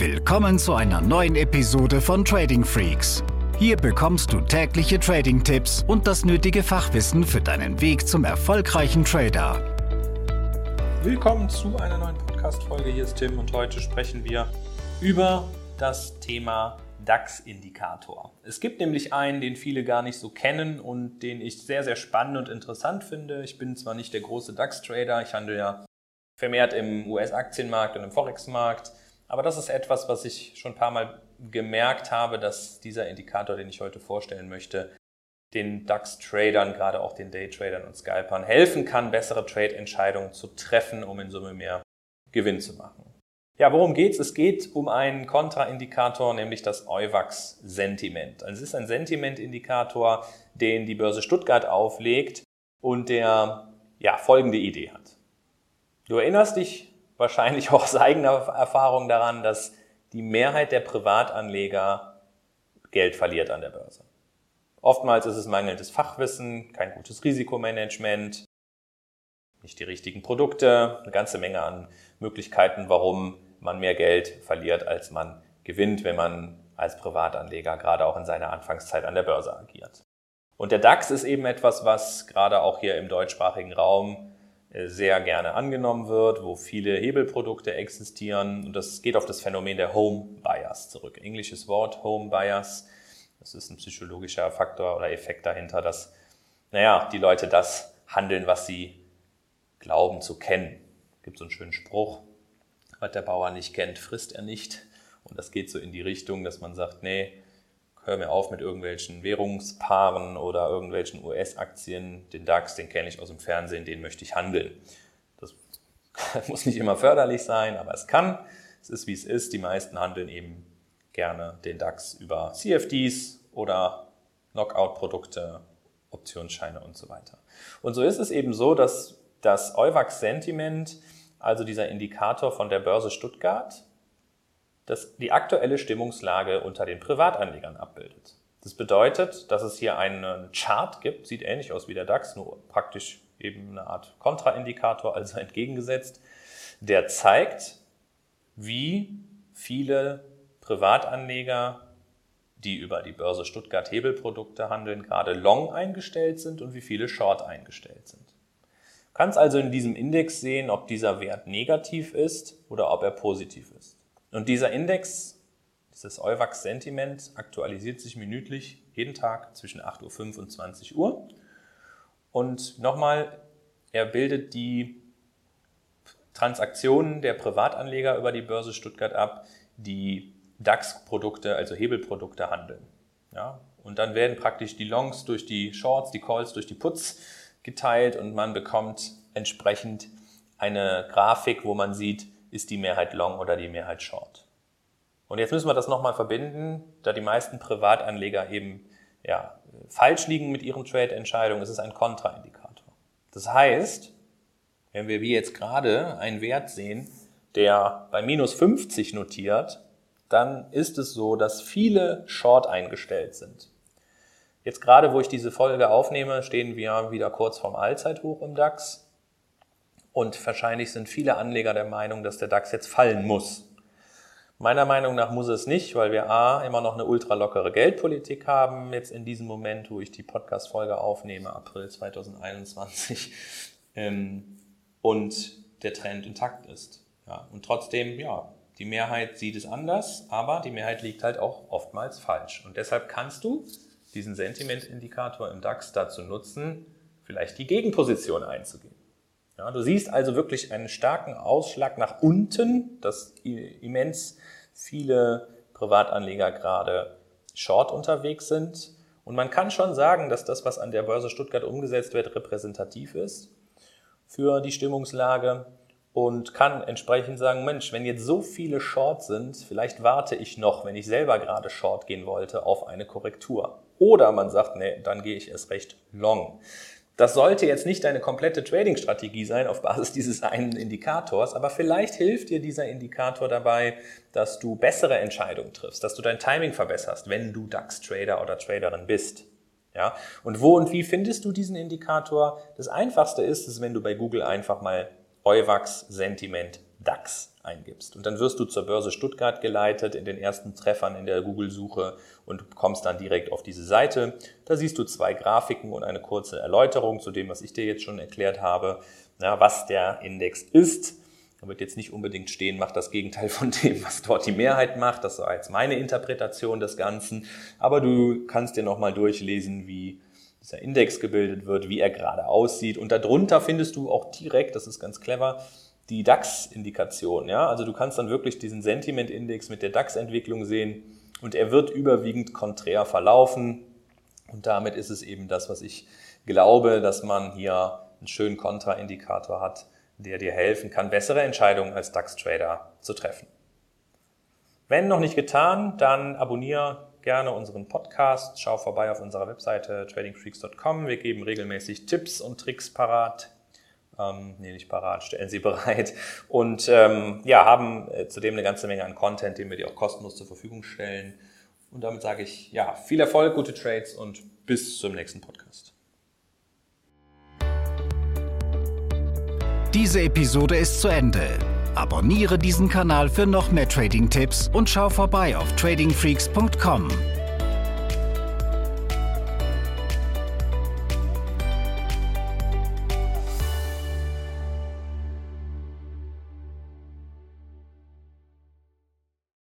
Willkommen zu einer neuen Episode von Trading Freaks. Hier bekommst du tägliche Trading-Tipps und das nötige Fachwissen für deinen Weg zum erfolgreichen Trader. Willkommen zu einer neuen Podcast-Folge. Hier ist Tim und heute sprechen wir über das Thema DAX-Indikator. Es gibt nämlich einen, den viele gar nicht so kennen und den ich sehr, sehr spannend und interessant finde. Ich bin zwar nicht der große DAX-Trader, ich handle ja vermehrt im US-Aktienmarkt und im Forex-Markt. Aber das ist etwas, was ich schon ein paar Mal gemerkt habe, dass dieser Indikator, den ich heute vorstellen möchte, den DAX-Tradern, gerade auch den Day-Tradern und Scalpern helfen kann, bessere Trade-Entscheidungen zu treffen, um in Summe mehr Gewinn zu machen. Ja, worum geht's? Es geht um einen Kontraindikator, nämlich das EUVAX-Sentiment. Also es ist ein Sentiment-Indikator, den die Börse Stuttgart auflegt und der ja, folgende Idee hat. Du erinnerst dich wahrscheinlich auch aus eigener Erfahrung daran, dass die Mehrheit der Privatanleger Geld verliert an der Börse. Oftmals ist es mangelndes Fachwissen, kein gutes Risikomanagement, nicht die richtigen Produkte, eine ganze Menge an Möglichkeiten, warum man mehr Geld verliert, als man gewinnt, wenn man als Privatanleger gerade auch in seiner Anfangszeit an der Börse agiert. Und der DAX ist eben etwas, was gerade auch hier im deutschsprachigen Raum sehr gerne angenommen wird, wo viele Hebelprodukte existieren. Und das geht auf das Phänomen der Home Bias zurück. Englisches Wort, Home Bias. Das ist ein psychologischer Faktor oder Effekt dahinter, dass, naja, die Leute das handeln, was sie glauben zu kennen. Gibt so einen schönen Spruch, was der Bauer nicht kennt, frisst er nicht. Und das geht so in die Richtung, dass man sagt, nee, hör mir auf mit irgendwelchen Währungspaaren oder irgendwelchen US-Aktien. Den DAX, den kenne ich aus dem Fernsehen, den möchte ich handeln. Das muss nicht immer förderlich sein, aber es kann. Es ist, wie es ist. Die meisten handeln eben gerne den DAX über CFDs oder Knockout-Produkte, Optionsscheine und so weiter. Und so ist es eben so, dass das EUVAX-Sentiment, also dieser Indikator von der Börse Stuttgart, das die aktuelle Stimmungslage unter den Privatanlegern abbildet. Das bedeutet, dass es hier einen Chart gibt, sieht ähnlich aus wie der DAX, nur praktisch eben eine Art Kontraindikator, also entgegengesetzt, der zeigt, wie viele Privatanleger, die über die Börse Stuttgart Hebelprodukte handeln, gerade long eingestellt sind und wie viele short eingestellt sind. Du kannst also in diesem Index sehen, ob dieser Wert negativ ist oder ob er positiv ist. Und dieser Index, dieses EUVAX-Sentiment, aktualisiert sich minütlich jeden Tag zwischen 8.05 Uhr und 20 Uhr. Und nochmal, er bildet die Transaktionen der Privatanleger über die Börse Stuttgart ab, die DAX-Produkte, also Hebelprodukte handeln. Ja, und dann werden praktisch die Longs durch die Shorts, die Calls durch die Puts geteilt und man bekommt entsprechend eine Grafik, wo man sieht, ist die Mehrheit Long oder die Mehrheit Short. Und jetzt müssen wir das nochmal verbinden, da die meisten Privatanleger eben ja, falsch liegen mit ihren Trade-Entscheidungen, ist es ein Kontraindikator. Das heißt, wenn wir wie jetzt gerade einen Wert sehen, der bei minus 50 notiert, dann ist es so, dass viele Short eingestellt sind. Jetzt gerade, wo ich diese Folge aufnehme, stehen wir wieder kurz vorm Allzeithoch im DAX. Und wahrscheinlich sind viele Anleger der Meinung, dass der DAX jetzt fallen muss. Meiner Meinung nach muss es nicht, weil wir A, immer noch eine ultralockere Geldpolitik haben, jetzt in diesem Moment, wo ich die Podcast-Folge aufnehme, April 2021, ähm, und der Trend intakt ist. Und trotzdem, ja, die Mehrheit sieht es anders, aber die Mehrheit liegt halt auch oftmals falsch. Und deshalb kannst du diesen Sentimentindikator im DAX dazu nutzen, vielleicht die Gegenposition einzugehen. Ja, du siehst also wirklich einen starken Ausschlag nach unten, dass immens viele Privatanleger gerade short unterwegs sind. Und man kann schon sagen, dass das, was an der Börse Stuttgart umgesetzt wird, repräsentativ ist für die Stimmungslage und kann entsprechend sagen, Mensch, wenn jetzt so viele Short sind, vielleicht warte ich noch, wenn ich selber gerade Short gehen wollte, auf eine Korrektur. Oder man sagt, nee, dann gehe ich erst recht long. Das sollte jetzt nicht deine komplette Trading-Strategie sein auf Basis dieses einen Indikators, aber vielleicht hilft dir dieser Indikator dabei, dass du bessere Entscheidungen triffst, dass du dein Timing verbesserst, wenn du DAX-Trader oder Traderin bist. Ja? Und wo und wie findest du diesen Indikator? Das einfachste ist es, wenn du bei Google einfach mal Euwax Sentiment DAX eingibst. Und dann wirst du zur Börse Stuttgart geleitet in den ersten Treffern in der Google-Suche und kommst dann direkt auf diese Seite. Da siehst du zwei Grafiken und eine kurze Erläuterung zu dem, was ich dir jetzt schon erklärt habe, ja, was der Index ist. Da wird jetzt nicht unbedingt stehen, macht das Gegenteil von dem, was dort die Mehrheit macht. Das war jetzt meine Interpretation des Ganzen. Aber du kannst dir nochmal durchlesen, wie dieser Index gebildet wird, wie er gerade aussieht. Und darunter findest du auch direkt, das ist ganz clever, die DAX-Indikation. Ja? Also du kannst dann wirklich diesen Sentiment-Index mit der DAX-Entwicklung sehen und er wird überwiegend konträr verlaufen. Und damit ist es eben das, was ich glaube, dass man hier einen schönen Kontraindikator hat, der dir helfen kann, bessere Entscheidungen als DAX-Trader zu treffen. Wenn noch nicht getan, dann abonniere gerne unseren Podcast. Schau vorbei auf unserer Webseite tradingfreaks.com. Wir geben regelmäßig Tipps und Tricks parat. Ähm, nee, nicht parat, stellen sie bereit. Und ähm, ja, haben äh, zudem eine ganze Menge an Content, den wir dir auch kostenlos zur Verfügung stellen. Und damit sage ich, ja, viel Erfolg, gute Trades und bis zum nächsten Podcast. Diese Episode ist zu Ende. Abonniere diesen Kanal für noch mehr Trading-Tipps und schau vorbei auf tradingfreaks.com.